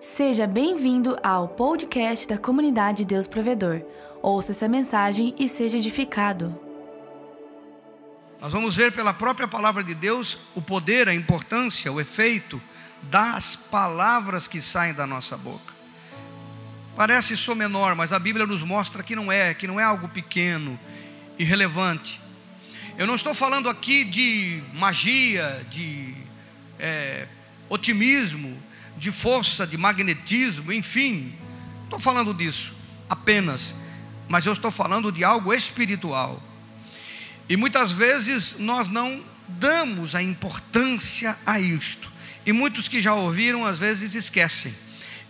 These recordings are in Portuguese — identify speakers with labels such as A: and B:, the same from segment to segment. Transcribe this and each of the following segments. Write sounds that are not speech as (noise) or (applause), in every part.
A: Seja bem-vindo ao podcast da comunidade Deus Provedor. Ouça essa mensagem e seja edificado.
B: Nós vamos ver pela própria palavra de Deus o poder, a importância, o efeito das palavras que saem da nossa boca. Parece só menor, mas a Bíblia nos mostra que não é, que não é algo pequeno, irrelevante. Eu não estou falando aqui de magia, de é, otimismo, de força, de magnetismo, enfim. Estou falando disso apenas, mas eu estou falando de algo espiritual. E muitas vezes nós não damos a importância a isto. E muitos que já ouviram às vezes esquecem.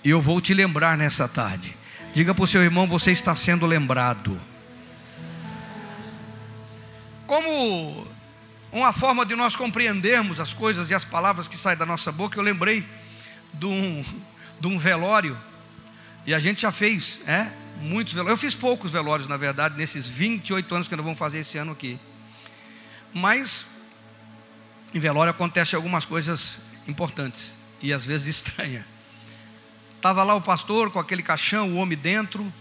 B: E eu vou te lembrar nessa tarde. Diga para o seu irmão: você está sendo lembrado. Como uma forma de nós compreendermos as coisas e as palavras que saem da nossa boca, eu lembrei de um, de um velório, e a gente já fez, é? Muitos velórios. Eu fiz poucos velórios, na verdade, nesses 28 anos que nós vamos fazer esse ano aqui. Mas em velório acontecem algumas coisas importantes e às vezes (laughs) estranhas. Estava lá o pastor com aquele caixão, o homem dentro,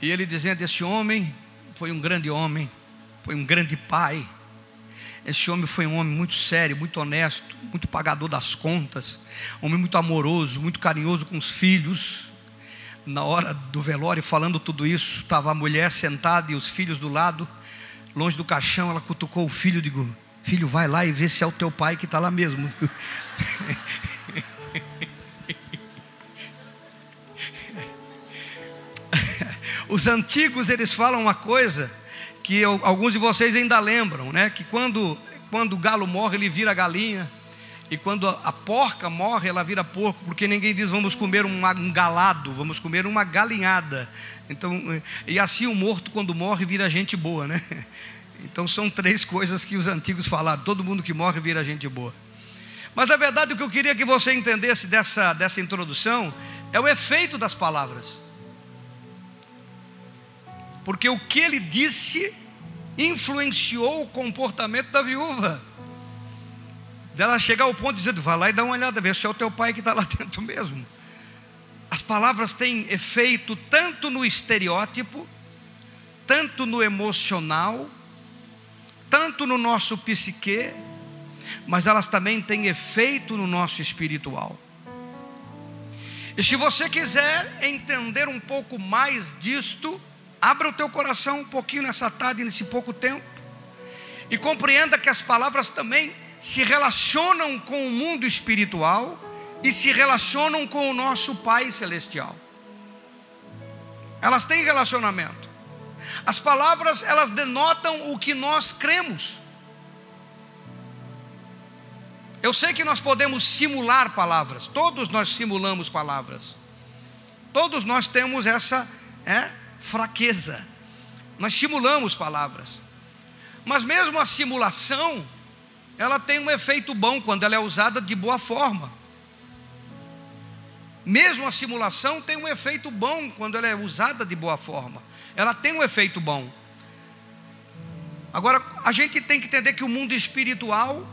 B: e ele dizendo: Esse homem foi um grande homem, foi um grande pai. Esse homem foi um homem muito sério, muito honesto, muito pagador das contas, homem muito amoroso, muito carinhoso com os filhos. Na hora do velório, falando tudo isso, estava a mulher sentada e os filhos do lado, longe do caixão. Ela cutucou o filho e digo: Filho, vai lá e vê se é o teu pai que está lá mesmo. (laughs) Os antigos eles falam uma coisa que eu, alguns de vocês ainda lembram, né? Que quando, quando o galo morre, ele vira galinha. E quando a, a porca morre, ela vira porco, porque ninguém diz vamos comer um, galado, vamos comer uma galinhada. Então, e assim o morto, quando morre, vira gente boa, né? (laughs) Então são três coisas que os antigos falaram: todo mundo que morre vira gente boa. Mas na verdade, o que eu queria que você entendesse dessa, dessa introdução é o efeito das palavras porque o que ele disse influenciou o comportamento da viúva. Dela chegar ao ponto de dizer: vai lá e dá uma olhada, vê se é o teu pai que está lá (laughs) dentro mesmo. As palavras têm efeito tanto no estereótipo, tanto no emocional, tanto no nosso psique, mas elas também têm efeito no nosso espiritual. E se você quiser entender um pouco mais disto, Abra o teu coração um pouquinho nessa tarde, nesse pouco tempo, e compreenda que as palavras também se relacionam com o mundo espiritual e se relacionam com o nosso Pai Celestial. Elas têm relacionamento. As palavras, elas denotam o que nós cremos. Eu sei que nós podemos simular palavras, todos nós simulamos palavras. Todos nós temos essa, é, fraqueza. Nós simulamos palavras. Mas mesmo a simulação, ela tem um efeito bom quando ela é usada de boa forma. Mesmo a simulação tem um efeito bom quando ela é usada de boa forma. Ela tem um efeito bom. Agora, a gente tem que entender que o mundo espiritual,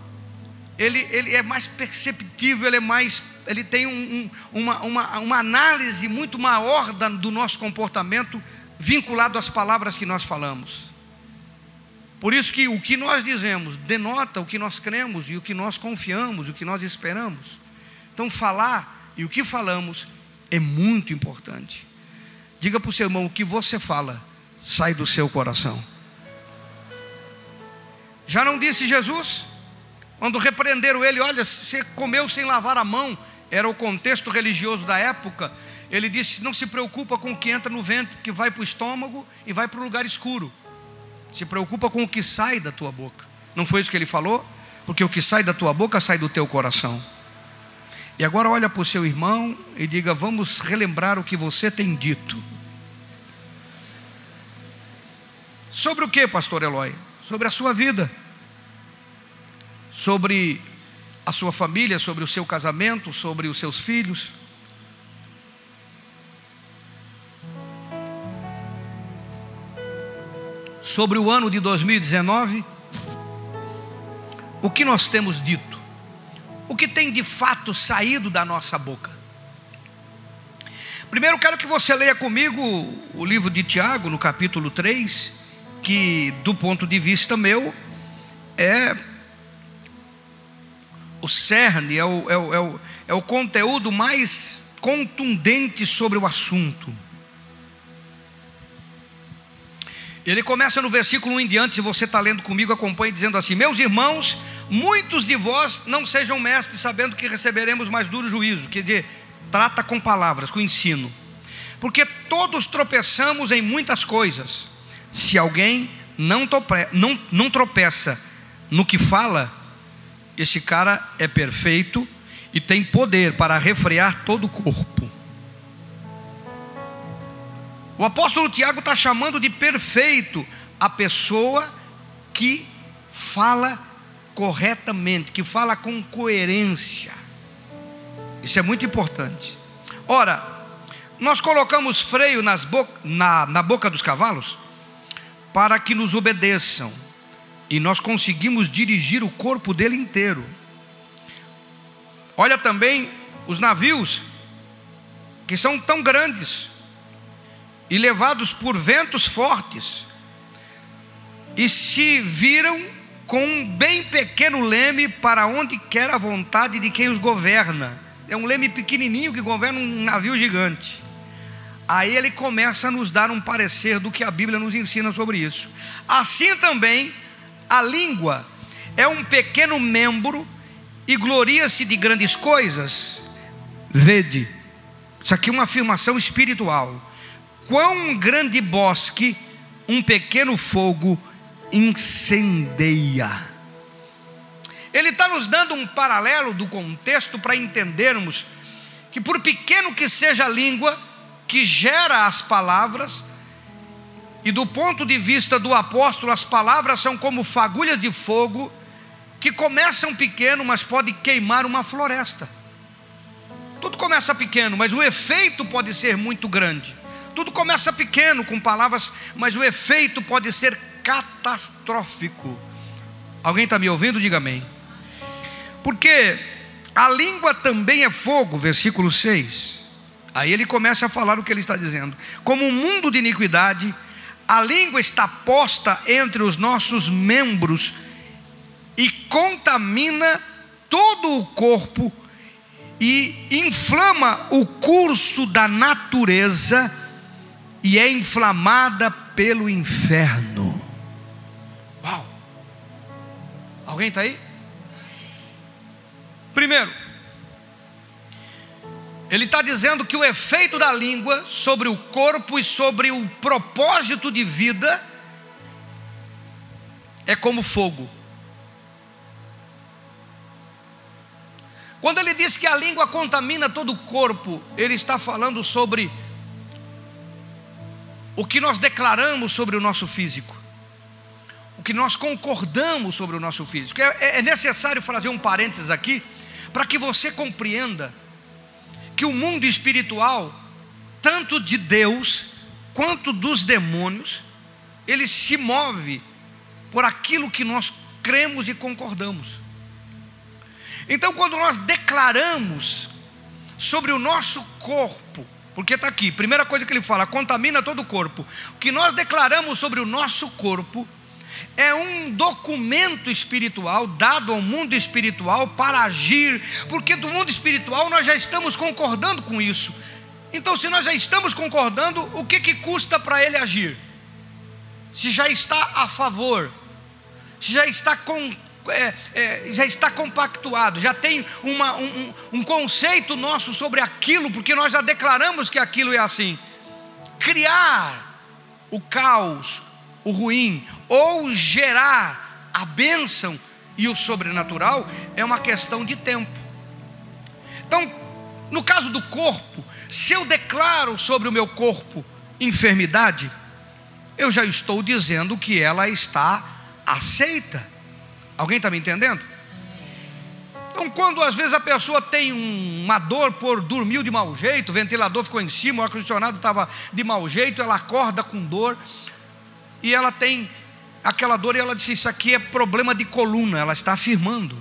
B: ele, ele é mais perceptível, ele é mais ele tem um, um, uma, uma, uma análise muito maior do nosso comportamento vinculado às palavras que nós falamos. Por isso que o que nós dizemos denota o que nós cremos e o que nós confiamos, o que nós esperamos. Então falar e o que falamos é muito importante. Diga para o seu irmão o que você fala sai do seu coração. Já não disse Jesus? Quando repreenderam ele, olha, você comeu sem lavar a mão, era o contexto religioso da época. Ele disse: Não se preocupa com o que entra no ventre, que vai para o estômago e vai para o lugar escuro. Se preocupa com o que sai da tua boca. Não foi isso que ele falou? Porque o que sai da tua boca sai do teu coração. E agora olha para o seu irmão e diga: Vamos relembrar o que você tem dito. Sobre o que, pastor Eloy? Sobre a sua vida, sobre a sua família, sobre o seu casamento, sobre os seus filhos. Sobre o ano de 2019, o que nós temos dito, o que tem de fato saído da nossa boca. Primeiro, quero que você leia comigo o livro de Tiago, no capítulo 3, que, do ponto de vista meu, é o cerne, é o, é o, é o, é o conteúdo mais contundente sobre o assunto. Ele começa no versículo 1 em diante, se você está lendo comigo, acompanhe dizendo assim: Meus irmãos, muitos de vós não sejam mestres, sabendo que receberemos mais duro juízo, que de, trata com palavras, com ensino, porque todos tropeçamos em muitas coisas. Se alguém não, não, não tropeça no que fala, esse cara é perfeito e tem poder para refrear todo o corpo. O apóstolo Tiago está chamando de perfeito a pessoa que fala corretamente, que fala com coerência. Isso é muito importante. Ora, nós colocamos freio bo na, na boca dos cavalos para que nos obedeçam, e nós conseguimos dirigir o corpo dele inteiro. Olha também os navios, que são tão grandes, e levados por ventos fortes, e se viram com um bem pequeno leme para onde quer a vontade de quem os governa. É um leme pequenininho que governa um navio gigante. Aí ele começa a nos dar um parecer do que a Bíblia nos ensina sobre isso. Assim também, a língua é um pequeno membro e gloria-se de grandes coisas. Vede, isso aqui é uma afirmação espiritual quão grande bosque um pequeno fogo incendeia. Ele está nos dando um paralelo do contexto para entendermos que, por pequeno que seja a língua que gera as palavras, e do ponto de vista do apóstolo, as palavras são como fagulhas de fogo que começam pequeno, mas pode queimar uma floresta. Tudo começa pequeno, mas o efeito pode ser muito grande. Tudo começa pequeno, com palavras, mas o efeito pode ser catastrófico. Alguém está me ouvindo? Diga amém. Porque a língua também é fogo, versículo 6. Aí ele começa a falar o que ele está dizendo. Como um mundo de iniquidade, a língua está posta entre os nossos membros e contamina todo o corpo e inflama o curso da natureza e é inflamada pelo inferno. Uau! Alguém está aí? Primeiro, ele está dizendo que o efeito da língua sobre o corpo e sobre o propósito de vida é como fogo. Quando ele diz que a língua contamina todo o corpo, ele está falando sobre o que nós declaramos sobre o nosso físico, o que nós concordamos sobre o nosso físico. É, é necessário fazer um parênteses aqui, para que você compreenda que o mundo espiritual, tanto de Deus quanto dos demônios, ele se move por aquilo que nós cremos e concordamos. Então, quando nós declaramos sobre o nosso corpo, porque está aqui, primeira coisa que ele fala: contamina todo o corpo. O que nós declaramos sobre o nosso corpo é um documento espiritual dado ao mundo espiritual para agir, porque do mundo espiritual nós já estamos concordando com isso. Então, se nós já estamos concordando, o que, que custa para ele agir? Se já está a favor, se já está com, é, é, já está compactuado, já tem uma, um, um conceito nosso sobre aquilo, porque nós já declaramos que aquilo é assim. Criar o caos, o ruim, ou gerar a bênção e o sobrenatural é uma questão de tempo. Então, no caso do corpo, se eu declaro sobre o meu corpo enfermidade, eu já estou dizendo que ela está aceita. Alguém está me entendendo? Então, quando às vezes a pessoa tem uma dor por dormiu de mau jeito, o ventilador ficou em cima, o ar-condicionado estava de mau jeito, ela acorda com dor, e ela tem aquela dor, e ela disse: Isso aqui é problema de coluna, ela está afirmando.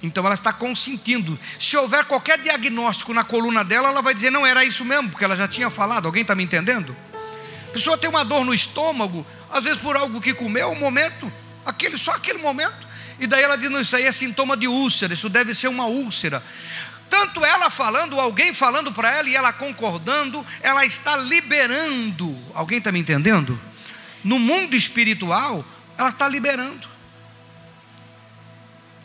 B: Então ela está consentindo. Se houver qualquer diagnóstico na coluna dela, ela vai dizer: não era isso mesmo, porque ela já tinha falado. Alguém está me entendendo? A pessoa tem uma dor no estômago, às vezes por algo que comeu, um momento, aquele, só aquele momento. E daí ela diz: não, isso aí é sintoma de úlcera, isso deve ser uma úlcera. Tanto ela falando, alguém falando para ela e ela concordando, ela está liberando. Alguém está me entendendo? No mundo espiritual, ela está liberando.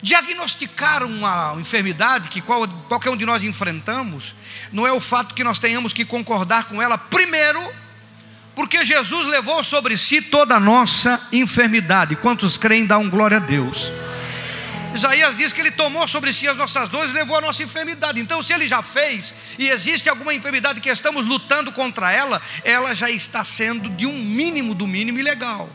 B: Diagnosticar uma enfermidade que qual, qualquer um de nós enfrentamos, não é o fato que nós tenhamos que concordar com ela, primeiro, porque Jesus levou sobre si toda a nossa enfermidade. Quantos creem, dão glória a Deus. Isaías diz que ele tomou sobre si as nossas dores e levou a nossa enfermidade. Então, se ele já fez e existe alguma enfermidade que estamos lutando contra ela, ela já está sendo de um mínimo do mínimo ilegal.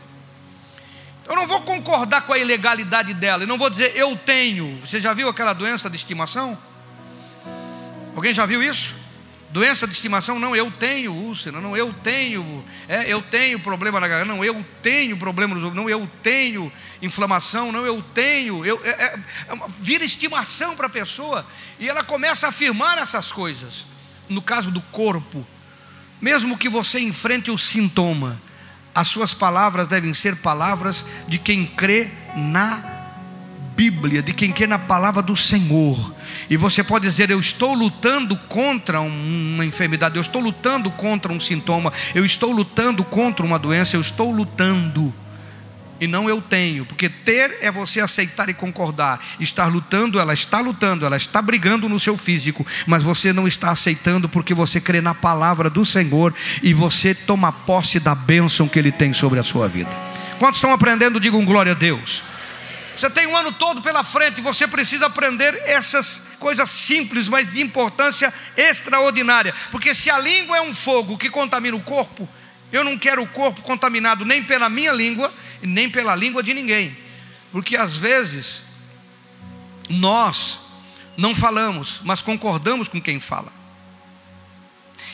B: Eu não vou concordar com a ilegalidade dela, eu não vou dizer eu tenho. Você já viu aquela doença de estimação? Alguém já viu isso? Doença de estimação, não, eu tenho úlcera, não, eu tenho, é, eu tenho problema na garganta, não, eu tenho problema nos não, eu tenho inflamação, não, eu tenho, eu, é, é, é vira estimação para a pessoa, e ela começa a afirmar essas coisas. No caso do corpo, mesmo que você enfrente o sintoma, as suas palavras devem ser palavras de quem crê na Bíblia, de quem crê na palavra do Senhor. E você pode dizer: Eu estou lutando contra uma enfermidade, eu estou lutando contra um sintoma, eu estou lutando contra uma doença, eu estou lutando e não eu tenho, porque ter é você aceitar e concordar. Estar lutando, ela está lutando, ela está brigando no seu físico, mas você não está aceitando porque você crê na palavra do Senhor e você toma posse da bênção que Ele tem sobre a sua vida. Quantos estão aprendendo? Digam glória a Deus. Você tem um ano todo pela frente você precisa aprender essas coisas simples, mas de importância extraordinária. Porque se a língua é um fogo que contamina o corpo, eu não quero o corpo contaminado nem pela minha língua nem pela língua de ninguém. Porque às vezes nós não falamos, mas concordamos com quem fala.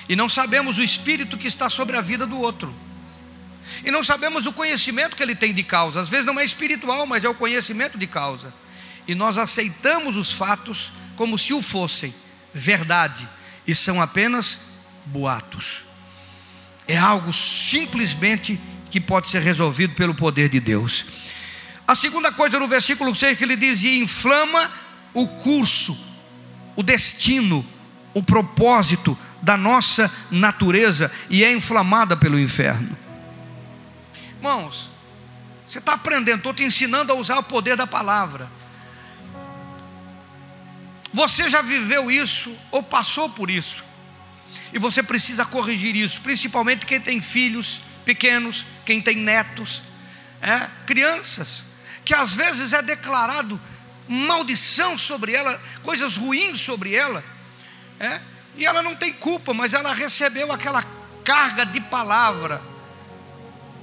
B: E não sabemos o espírito que está sobre a vida do outro. E não sabemos o conhecimento que ele tem de causa. Às vezes não é espiritual, mas é o conhecimento de causa. E nós aceitamos os fatos como se o fossem verdade e são apenas boatos é algo simplesmente que pode ser resolvido pelo poder de Deus. A segunda coisa no versículo 6 que ele diz: e inflama o curso, o destino, o propósito da nossa natureza e é inflamada pelo inferno. Irmãos, você está aprendendo, estou te ensinando a usar o poder da palavra. Você já viveu isso ou passou por isso? E você precisa corrigir isso, principalmente quem tem filhos pequenos, quem tem netos, é, crianças, que às vezes é declarado maldição sobre ela, coisas ruins sobre ela, é, e ela não tem culpa, mas ela recebeu aquela carga de palavra,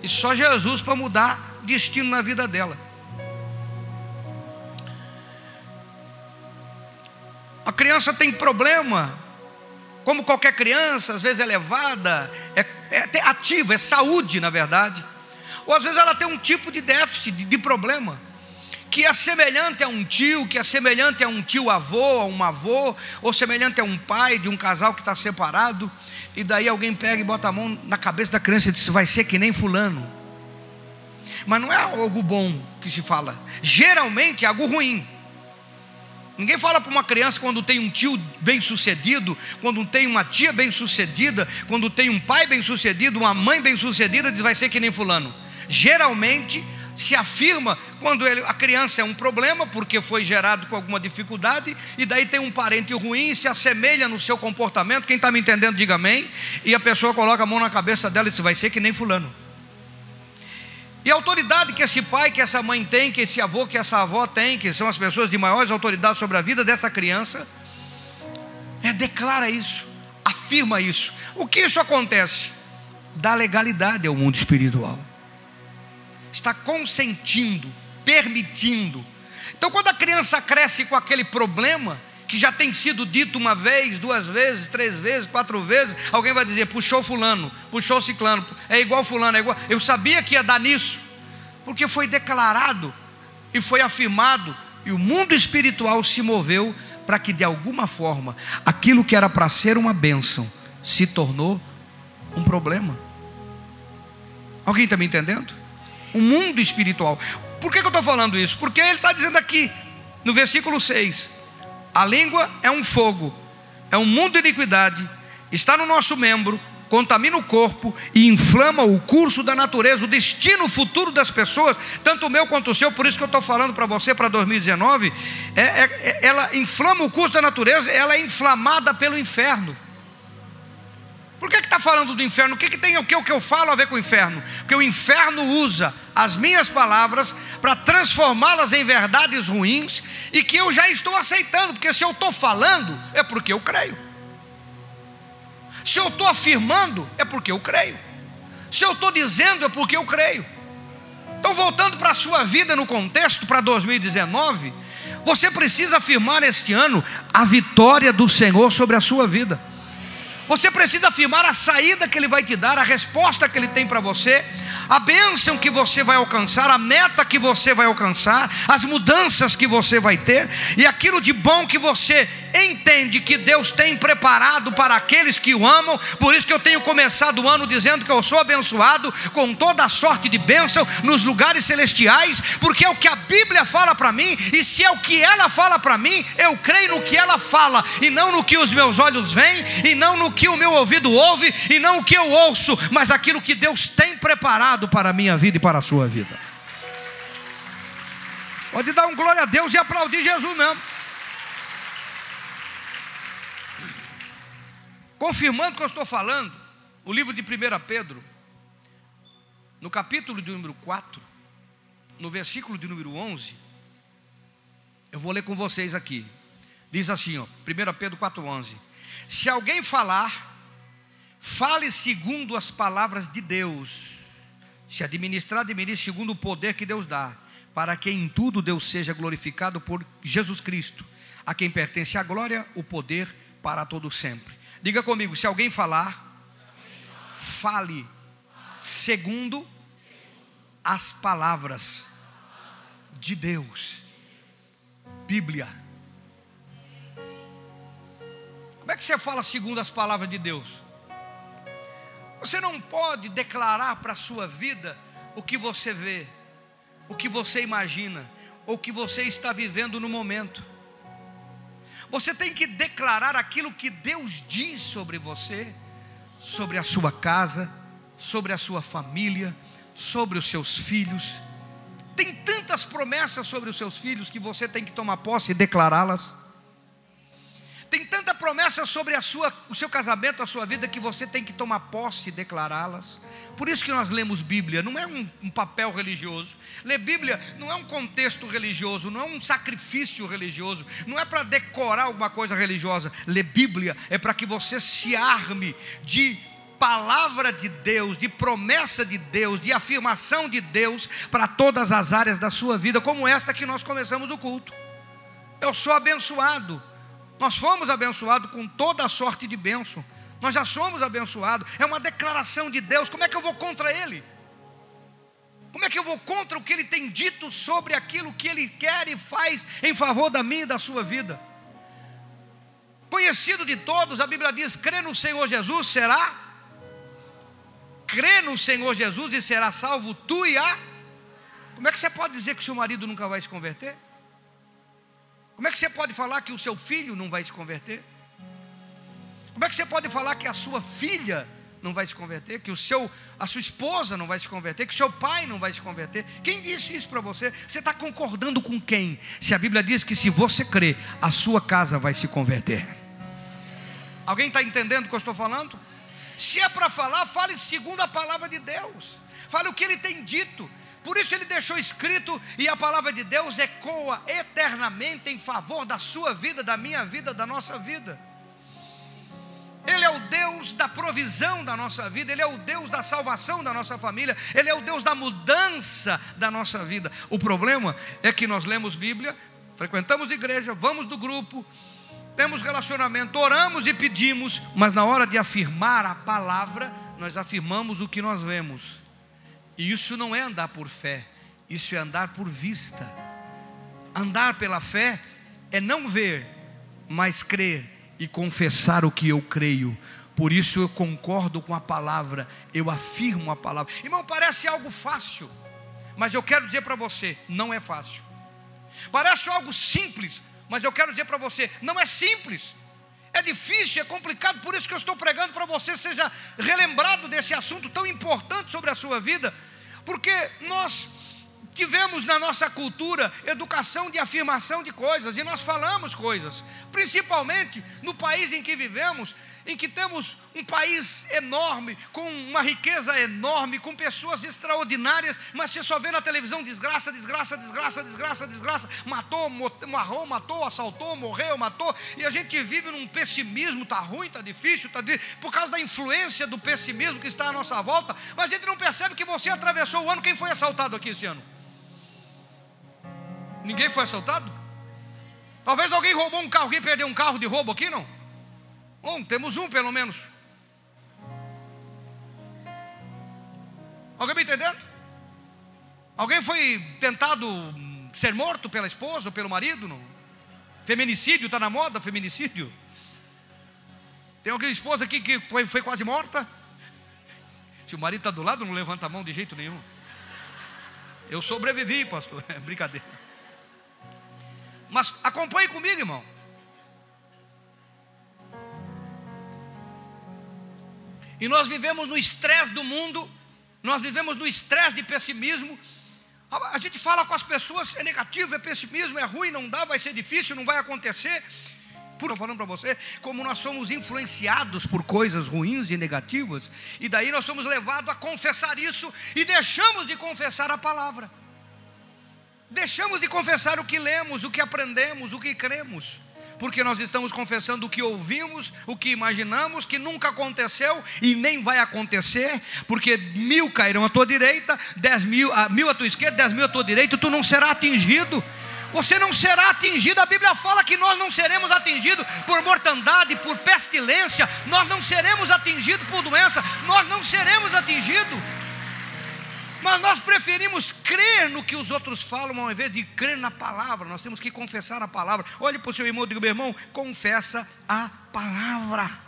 B: e só Jesus para mudar destino na vida dela. Criança tem problema como qualquer criança, às vezes é levada, é, é ativa, é saúde, na verdade. Ou às vezes ela tem um tipo de déficit, de, de problema, que é semelhante a um tio, que é semelhante a um tio avô, a um avô, ou semelhante a um pai de um casal que está separado, e daí alguém pega e bota a mão na cabeça da criança e diz: vai ser que nem fulano. Mas não é algo bom que se fala, geralmente é algo ruim. Ninguém fala para uma criança quando tem um tio bem sucedido, quando tem uma tia bem sucedida, quando tem um pai bem sucedido, uma mãe bem sucedida, diz vai ser que nem fulano. Geralmente se afirma quando ele, a criança é um problema porque foi gerado com alguma dificuldade e daí tem um parente ruim e se assemelha no seu comportamento. Quem está me entendendo diga amém. E a pessoa coloca a mão na cabeça dela e diz vai ser que nem fulano. E a autoridade que esse pai, que essa mãe tem, que esse avô, que essa avó tem, que são as pessoas de maiores autoridade sobre a vida dessa criança, é declara isso, afirma isso. O que isso acontece? Dá legalidade ao mundo espiritual. Está consentindo, permitindo. Então, quando a criança cresce com aquele problema, que já tem sido dito uma vez, duas vezes, três vezes, quatro vezes, alguém vai dizer, puxou fulano, puxou ciclano, é igual fulano, é igual. Eu sabia que ia dar nisso, porque foi declarado e foi afirmado E o mundo espiritual se moveu para que de alguma forma aquilo que era para ser uma bênção se tornou um problema. Alguém está me entendendo? O mundo espiritual. Por que, que eu estou falando isso? Porque ele está dizendo aqui, no versículo 6: a língua é um fogo, é um mundo de iniquidade, está no nosso membro, contamina o corpo e inflama o curso da natureza, o destino futuro das pessoas, tanto o meu quanto o seu, por isso que eu estou falando para você para 2019, é, é, é, ela inflama o curso da natureza, ela é inflamada pelo inferno. Por que está falando do inferno? O que, que tem o que, o que eu falo a ver com o inferno? Porque o inferno usa as minhas palavras para transformá-las em verdades ruins e que eu já estou aceitando, porque se eu estou falando, é porque eu creio. Se eu estou afirmando, é porque eu creio. Se eu estou dizendo, é porque eu creio. Então, voltando para a sua vida no contexto, para 2019, você precisa afirmar este ano a vitória do Senhor sobre a sua vida. Você precisa afirmar a saída que Ele vai te dar, a resposta que Ele tem para você, a bênção que você vai alcançar, a meta que você vai alcançar, as mudanças que você vai ter e aquilo de bom que você entende que Deus tem preparado para aqueles que o amam. Por isso que eu tenho começado o ano dizendo que eu sou abençoado com toda a sorte de bênção nos lugares celestiais, porque é o que a Bíblia fala para mim, e se é o que ela fala para mim, eu creio no que ela fala, e não no que os meus olhos veem, e não no que o meu ouvido ouve, e não o que eu ouço, mas aquilo que Deus tem preparado para a minha vida e para a sua vida. Pode dar um glória a Deus e aplaudir Jesus mesmo. Confirmando o que eu estou falando, o livro de 1 Pedro, no capítulo de número 4, no versículo de número 11, eu vou ler com vocês aqui. Diz assim, ó, 1 Pedro 4,11: Se alguém falar, fale segundo as palavras de Deus. Se administrar, administre segundo o poder que Deus dá, para que em tudo Deus seja glorificado por Jesus Cristo, a quem pertence a glória, o poder para todo sempre. Diga comigo, se alguém falar, fale segundo as palavras de Deus. Bíblia. Como é que você fala segundo as palavras de Deus? Você não pode declarar para a sua vida o que você vê, o que você imagina, ou o que você está vivendo no momento. Você tem que declarar aquilo que Deus diz sobre você, sobre a sua casa, sobre a sua família, sobre os seus filhos. Tem tantas promessas sobre os seus filhos que você tem que tomar posse e declará-las. Tem tanta promessa sobre a sua, o seu casamento, a sua vida, que você tem que tomar posse e declará-las. Por isso que nós lemos Bíblia, não é um, um papel religioso. Ler Bíblia não é um contexto religioso, não é um sacrifício religioso, não é para decorar alguma coisa religiosa. Ler Bíblia é para que você se arme de palavra de Deus, de promessa de Deus, de afirmação de Deus para todas as áreas da sua vida, como esta que nós começamos o culto. Eu sou abençoado nós fomos abençoados com toda a sorte de bênção. Nós já somos abençoados. É uma declaração de Deus. Como é que eu vou contra Ele? Como é que eu vou contra o que Ele tem dito sobre aquilo que Ele quer e faz em favor da minha e da sua vida? Conhecido de todos, a Bíblia diz: crê no Senhor Jesus, será? Crê no Senhor Jesus e será salvo tu e a. Como é que você pode dizer que seu marido nunca vai se converter? Como é que você pode falar que o seu filho não vai se converter? Como é que você pode falar que a sua filha não vai se converter, que o seu, a sua esposa não vai se converter, que o seu pai não vai se converter? Quem disse isso para você? Você está concordando com quem? Se a Bíblia diz que se você crer, a sua casa vai se converter. Alguém está entendendo o que eu estou falando? Se é para falar, fale segundo a palavra de Deus. Fale o que ele tem dito. Por isso ele deixou escrito e a palavra de Deus ecoa eternamente em favor da sua vida, da minha vida, da nossa vida. Ele é o Deus da provisão da nossa vida, Ele é o Deus da salvação da nossa família, Ele é o Deus da mudança da nossa vida. O problema é que nós lemos Bíblia, frequentamos igreja, vamos do grupo, temos relacionamento, oramos e pedimos, mas na hora de afirmar a palavra, nós afirmamos o que nós vemos. E isso não é andar por fé, isso é andar por vista. Andar pela fé é não ver, mas crer e confessar o que eu creio. Por isso eu concordo com a palavra, eu afirmo a palavra. Irmão, parece algo fácil, mas eu quero dizer para você: não é fácil. Parece algo simples, mas eu quero dizer para você: não é simples. É difícil, é complicado, por isso que eu estou pregando para você, seja relembrado desse assunto tão importante sobre a sua vida, porque nós tivemos na nossa cultura educação de afirmação de coisas e nós falamos coisas, principalmente no país em que vivemos, em que temos um país enorme, com uma riqueza enorme, com pessoas extraordinárias, mas você só vê na televisão desgraça, desgraça, desgraça, desgraça, desgraça, matou, marrou, matou, assaltou, morreu, matou, e a gente vive num pessimismo, está ruim, está difícil, está difícil, por causa da influência do pessimismo que está à nossa volta, mas a gente não percebe que você atravessou o ano, quem foi assaltado aqui esse ano? Ninguém foi assaltado? Talvez alguém roubou um carro, alguém perdeu um carro de roubo aqui, não? Bom, temos um pelo menos. Alguém me entendendo? Alguém foi tentado ser morto pela esposa ou pelo marido? Não? Feminicídio, está na moda feminicídio? Tem alguém esposa aqui que foi, foi quase morta? Se o marido está do lado, não levanta a mão de jeito nenhum. Eu sobrevivi, pastor. (laughs) É brincadeira. Mas acompanhe comigo, irmão. E nós vivemos no estresse do mundo, nós vivemos no estresse de pessimismo. A gente fala com as pessoas, é negativo, é pessimismo, é ruim, não dá, vai ser difícil, não vai acontecer. Por falando para você, como nós somos influenciados por coisas ruins e negativas, e daí nós somos levados a confessar isso e deixamos de confessar a palavra. Deixamos de confessar o que lemos, o que aprendemos, o que cremos porque nós estamos confessando o que ouvimos, o que imaginamos, que nunca aconteceu e nem vai acontecer, porque mil cairão à tua direita, dez mil, a, mil à tua esquerda, dez mil à tua direita, tu não será atingido. Você não será atingido, a Bíblia fala que nós não seremos atingidos por mortandade, por pestilência, nós não seremos atingidos por doença, nós não seremos atingidos. Mas nós preferimos crer no que os outros falam ao invés de crer na palavra. Nós temos que confessar a palavra. Olhe para o seu irmão e diga: meu irmão, confessa a palavra.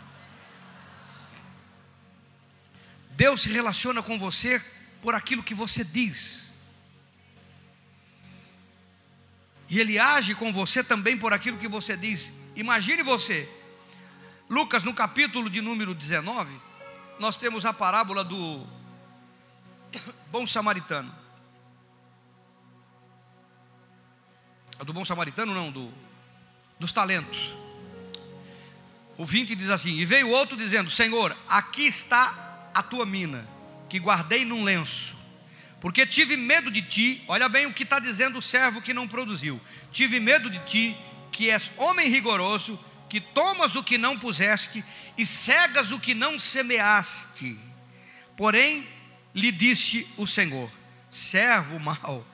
B: Deus se relaciona com você por aquilo que você diz. E Ele age com você também por aquilo que você diz. Imagine você, Lucas, no capítulo de número 19, nós temos a parábola do bom samaritano. Do bom samaritano, não, do, dos talentos. O 20 diz assim: E veio outro dizendo: Senhor, aqui está a tua mina, que guardei num lenço, porque tive medo de ti. Olha bem o que está dizendo o servo que não produziu: Tive medo de ti, que és homem rigoroso, que tomas o que não puseste e cegas o que não semeaste. Porém, lhe disse o Senhor: servo mau,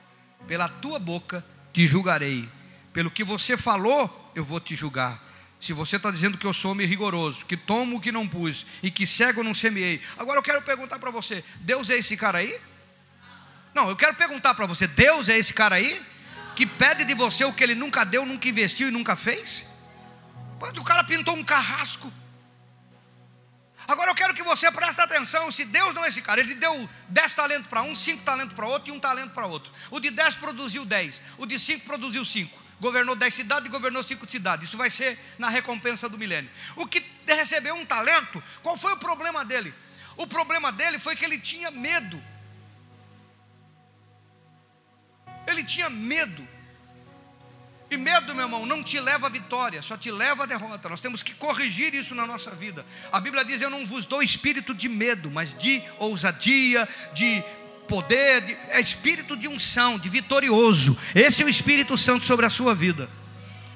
B: pela tua boca te julgarei, pelo que você falou, eu vou te julgar. Se você está dizendo que eu sou homem rigoroso, que tomo o que não pus e que cego não semeei. Agora eu quero perguntar para você: Deus é esse cara aí? Não, eu quero perguntar para você: Deus é esse cara aí? Que pede de você o que ele nunca deu, nunca investiu e nunca fez? O cara pintou um carrasco, Agora eu quero que você preste atenção: se Deus não é esse cara, ele deu 10 talentos para um, 5 talentos para outro e um talento para outro. O de 10 produziu 10, o de 5 produziu 5. Governou 10 cidades e governou 5 cidades. Isso vai ser na recompensa do milênio. O que recebeu um talento, qual foi o problema dele? O problema dele foi que ele tinha medo. Ele tinha medo. E medo, meu irmão, não te leva à vitória, só te leva à derrota. Nós temos que corrigir isso na nossa vida. A Bíblia diz: Eu não vos dou espírito de medo, mas de ousadia, de poder, de, é espírito de unção, de vitorioso. Esse é o Espírito Santo sobre a sua vida.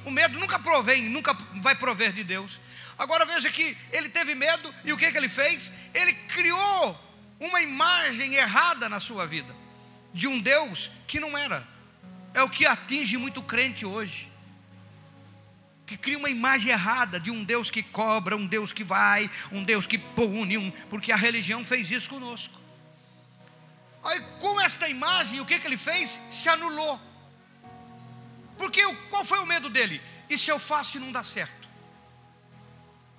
B: O medo nunca provém, nunca vai prover de Deus. Agora veja que ele teve medo e o que, que ele fez? Ele criou uma imagem errada na sua vida de um Deus que não era. É o que atinge muito crente hoje. Que cria uma imagem errada de um Deus que cobra, um Deus que vai, um Deus que pune, um, porque a religião fez isso conosco. Aí, com esta imagem, o que, que ele fez? Se anulou. Porque qual foi o medo dele? E se eu faço e não dá certo?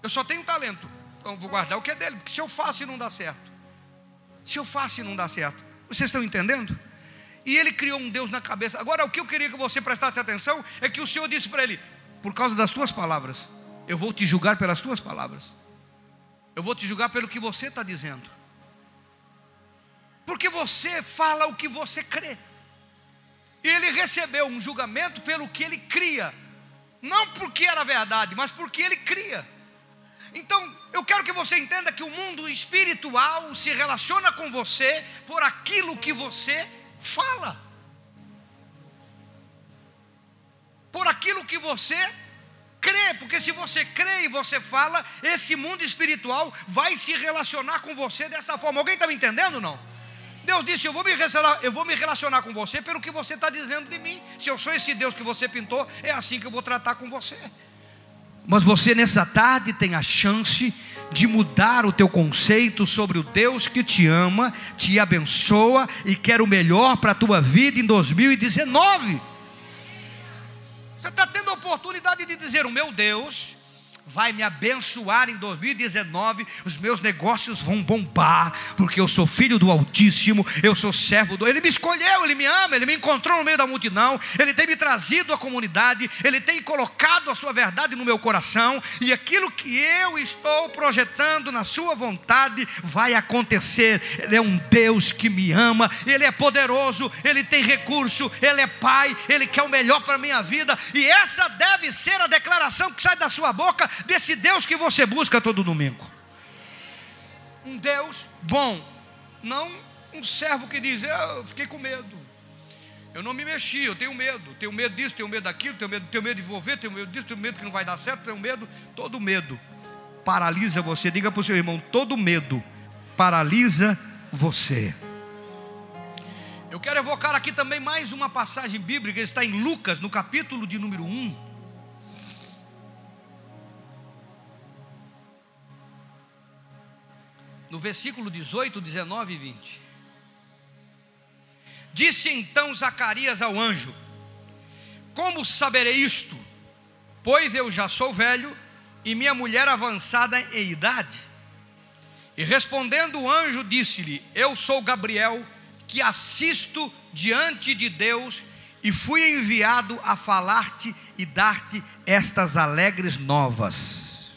B: Eu só tenho talento, então vou guardar o que é dele, porque se eu faço e não dá certo, se eu faço e não dá certo, vocês estão entendendo? E ele criou um Deus na cabeça. Agora, o que eu queria que você prestasse atenção é que o Senhor disse para ele: por causa das tuas palavras, eu vou te julgar pelas tuas palavras, eu vou te julgar pelo que você está dizendo, porque você fala o que você crê. E ele recebeu um julgamento pelo que ele cria, não porque era verdade, mas porque ele cria. Então, eu quero que você entenda que o mundo espiritual se relaciona com você por aquilo que você fala, por aquilo que você crê, porque se você crê e você fala, esse mundo espiritual vai se relacionar com você desta forma. Alguém está me entendendo não? Deus disse: eu vou, me relacionar, eu vou me relacionar com você pelo que você está dizendo de mim. Se eu sou esse Deus que você pintou, é assim que eu vou tratar com você. Mas você nessa tarde tem a chance de mudar o teu conceito sobre o Deus que te ama, te abençoa e quer o melhor para a tua vida em 2019. Você está tendo a oportunidade de dizer: O meu Deus vai me abençoar em 2019, os meus negócios vão bombar, porque eu sou filho do Altíssimo, eu sou servo do. Ele me escolheu, ele me ama, ele me encontrou no meio da multidão, ele tem me trazido à comunidade, ele tem colocado a sua verdade no meu coração, e aquilo que eu estou projetando na sua vontade vai acontecer. Ele é um Deus que me ama, ele é poderoso, ele tem recurso, ele é pai, ele quer o melhor para a minha vida, e essa deve ser a declaração que sai da sua boca desse Deus que você busca todo domingo. Um Deus bom, não um servo que diz: Eu fiquei com medo. Eu não me mexi, eu tenho medo. Tenho medo disso, tenho medo daquilo, tenho medo, tenho medo de envolver, tenho medo disso, tenho medo que não vai dar certo, tenho medo. Todo medo paralisa você. Diga para o seu irmão: todo medo paralisa você. Eu quero evocar aqui também mais uma passagem bíblica, está em Lucas, no capítulo de número 1. No versículo 18, 19 e 20. Disse então Zacarias ao anjo: Como saberei isto? Pois eu já sou velho e minha mulher avançada em idade. E respondendo o anjo, disse-lhe: Eu sou Gabriel, que assisto diante de Deus e fui enviado a falar-te e dar-te estas alegres novas.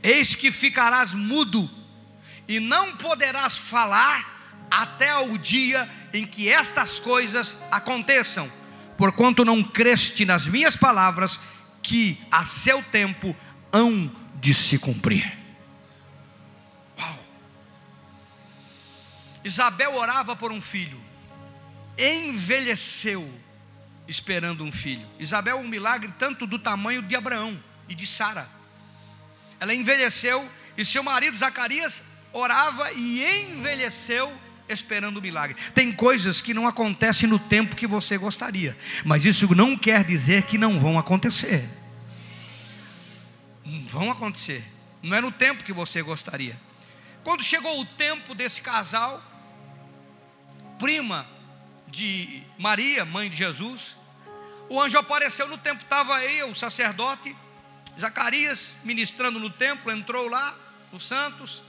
B: Eis que ficarás mudo e não poderás falar até o dia em que estas coisas aconteçam, porquanto não creste nas minhas palavras, que a seu tempo hão de se cumprir. Uau! Isabel orava por um filho, envelheceu esperando um filho. Isabel, um milagre tanto do tamanho de Abraão e de Sara. Ela envelheceu e seu marido Zacarias orava e envelheceu esperando o milagre. Tem coisas que não acontecem no tempo que você gostaria, mas isso não quer dizer que não vão acontecer. Vão acontecer. Não é no tempo que você gostaria. Quando chegou o tempo desse casal, prima de Maria, mãe de Jesus, o anjo apareceu no templo, estava aí o sacerdote, Zacarias ministrando no templo, entrou lá, os santos,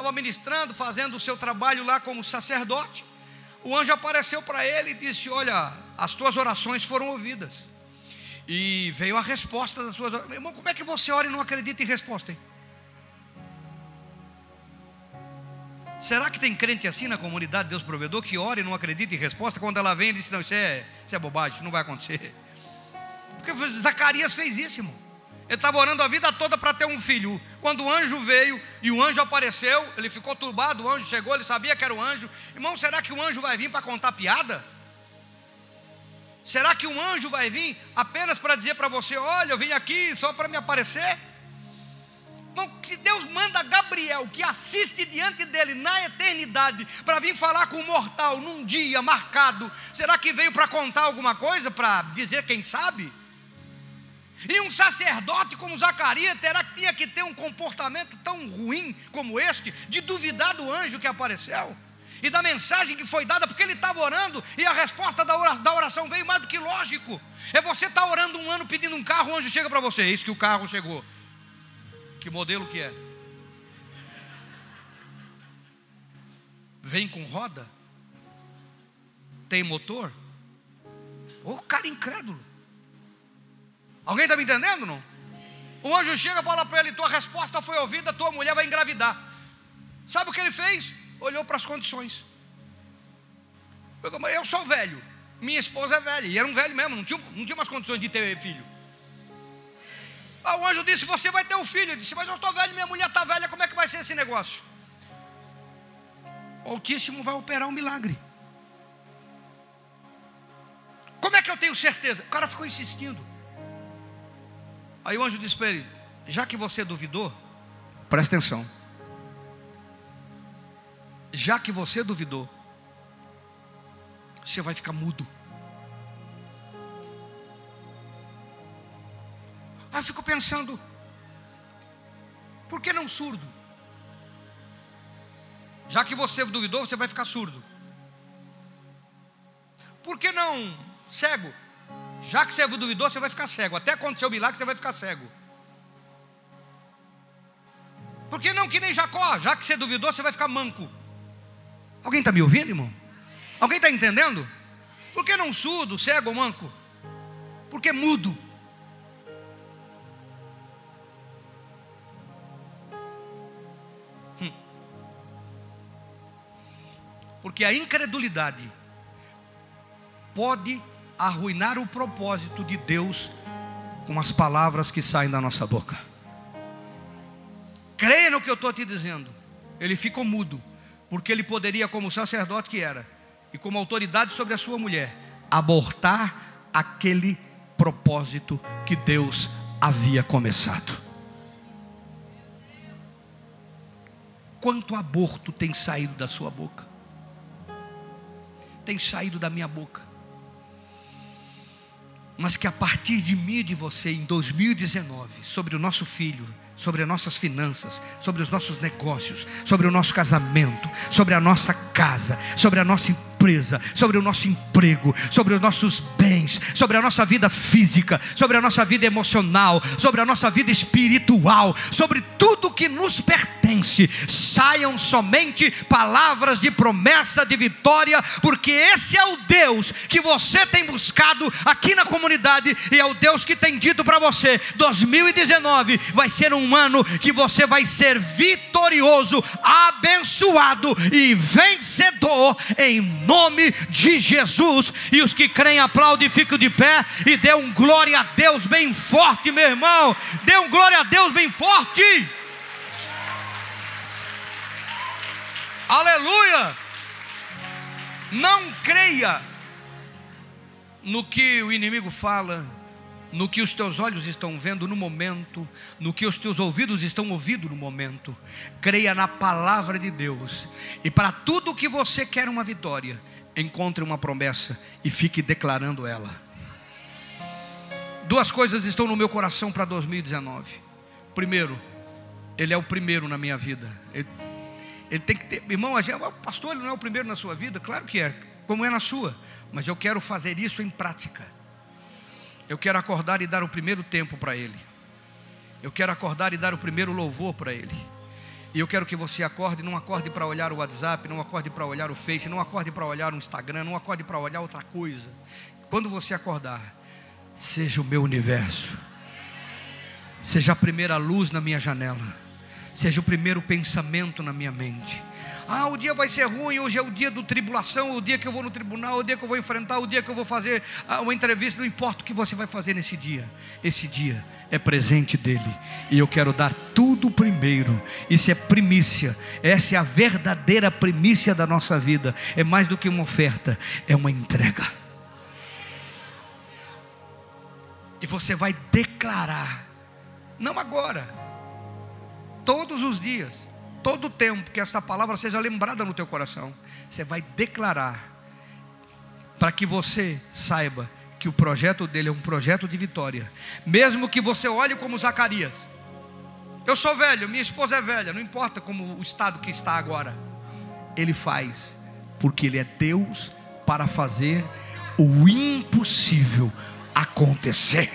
B: estava ministrando, fazendo o seu trabalho lá como sacerdote. O anjo apareceu para ele e disse: Olha, as tuas orações foram ouvidas. E veio a resposta das suas orações. Irmão, como é que você ora e não acredita em resposta? Hein? Será que tem crente assim na comunidade Deus Provedor que ora e não acredita em resposta? Quando ela vem, ele diz: Não, isso é, isso é bobagem, isso não vai acontecer. Porque Zacarias fez isso, irmão. Ele estava orando a vida toda para ter um filho. Quando o anjo veio e o anjo apareceu, ele ficou turbado. O anjo chegou, ele sabia que era o anjo. Irmão, será que o anjo vai vir para contar piada? Será que um anjo vai vir apenas para dizer para você: Olha, eu vim aqui só para me aparecer? Irmão, se Deus manda Gabriel, que assiste diante dele na eternidade, para vir falar com o mortal num dia marcado, será que veio para contar alguma coisa, para dizer quem sabe? E um sacerdote como Zacarias terá que tinha que ter um comportamento tão ruim como este, de duvidar do anjo que apareceu. e da mensagem que foi dada, porque ele estava orando e a resposta da oração veio mais do que lógico. É você estar tá orando um ano pedindo um carro, o anjo chega para você, eis que o carro chegou. Que modelo que é? Vem com roda? Tem motor? O cara incrédulo. Alguém está me entendendo não? O anjo chega e fala para ele: Tua resposta foi ouvida, tua mulher vai engravidar. Sabe o que ele fez? Olhou para as condições. Eu sou velho, minha esposa é velha, e era um velho mesmo, não tinha, não tinha umas condições de ter filho. O anjo disse: Você vai ter um filho. Eu disse: Mas eu estou velho, minha mulher está velha, como é que vai ser esse negócio? O Altíssimo vai operar um milagre. Como é que eu tenho certeza? O cara ficou insistindo. Aí o anjo disse para ele: Já que você duvidou, presta atenção. Já que você duvidou, você vai ficar mudo. Aí eu fico pensando, por que não surdo? Já que você duvidou, você vai ficar surdo. Por que não cego? Já que você duvidou, você vai ficar cego. Até acontecer o milagre, você vai ficar cego. Por que não que nem Jacó? Já que você duvidou, você vai ficar manco. Alguém está me ouvindo, irmão? Alguém está entendendo? Por que não surdo, cego ou manco? Porque mudo. Hum. Porque a incredulidade pode arruinar o propósito de Deus com as palavras que saem da nossa boca. Creia no que eu estou te dizendo. Ele ficou mudo, porque ele poderia, como sacerdote que era, e como autoridade sobre a sua mulher, abortar aquele propósito que Deus havia começado. Quanto aborto tem saído da sua boca? Tem saído da minha boca mas que a partir de mim e de você, em 2019, sobre o nosso filho, sobre as nossas finanças, sobre os nossos negócios, sobre o nosso casamento, sobre a nossa casa, sobre a nossa empresa, sobre o nosso emprego, sobre os nossos bens, sobre a nossa vida física, sobre a nossa vida emocional, sobre a nossa vida espiritual, sobre tudo que nos pertence, saiam somente palavras de promessa de vitória, porque esse é o Deus que você tem buscado aqui na comunidade e é o Deus que tem dito para você: 2019 vai ser um ano que você vai ser vitorioso, abençoado e vencedor em de Jesus. E os que creem aplaudem e ficam de pé e dê um glória a Deus bem forte, meu irmão. Dê um glória a Deus bem forte. Aleluia! Não creia no que o inimigo fala, no que os teus olhos estão vendo no momento, no que os teus ouvidos estão ouvindo no momento. Creia na palavra de Deus. E para tudo que você quer uma vitória, encontre uma promessa e fique declarando ela. Duas coisas estão no meu coração para 2019. Primeiro, ele é o primeiro na minha vida. Ele ele tem que ter, irmão, a gente, pastor ele não é o primeiro na sua vida, claro que é, como é na sua, mas eu quero fazer isso em prática. Eu quero acordar e dar o primeiro tempo para Ele. Eu quero acordar e dar o primeiro louvor para Ele. E eu quero que você acorde, não acorde para olhar o WhatsApp, não acorde para olhar o Face, não acorde para olhar o Instagram, não acorde para olhar outra coisa. Quando você acordar, seja o meu universo, seja a primeira luz na minha janela seja o primeiro pensamento na minha mente. Ah, o dia vai ser ruim, hoje é o dia do tribulação, o dia que eu vou no tribunal, o dia que eu vou enfrentar, o dia que eu vou fazer ah, uma entrevista, não importa o que você vai fazer nesse dia. Esse dia é presente dele, e eu quero dar tudo primeiro. Isso é primícia, essa é a verdadeira primícia da nossa vida. É mais do que uma oferta, é uma entrega. E você vai declarar, não agora, todos os dias, todo o tempo que essa palavra seja lembrada no teu coração, você vai declarar para que você saiba que o projeto dele é um projeto de vitória, mesmo que você olhe como Zacarias. Eu sou velho, minha esposa é velha, não importa como o estado que está agora. Ele faz, porque Ele é Deus para fazer o impossível acontecer.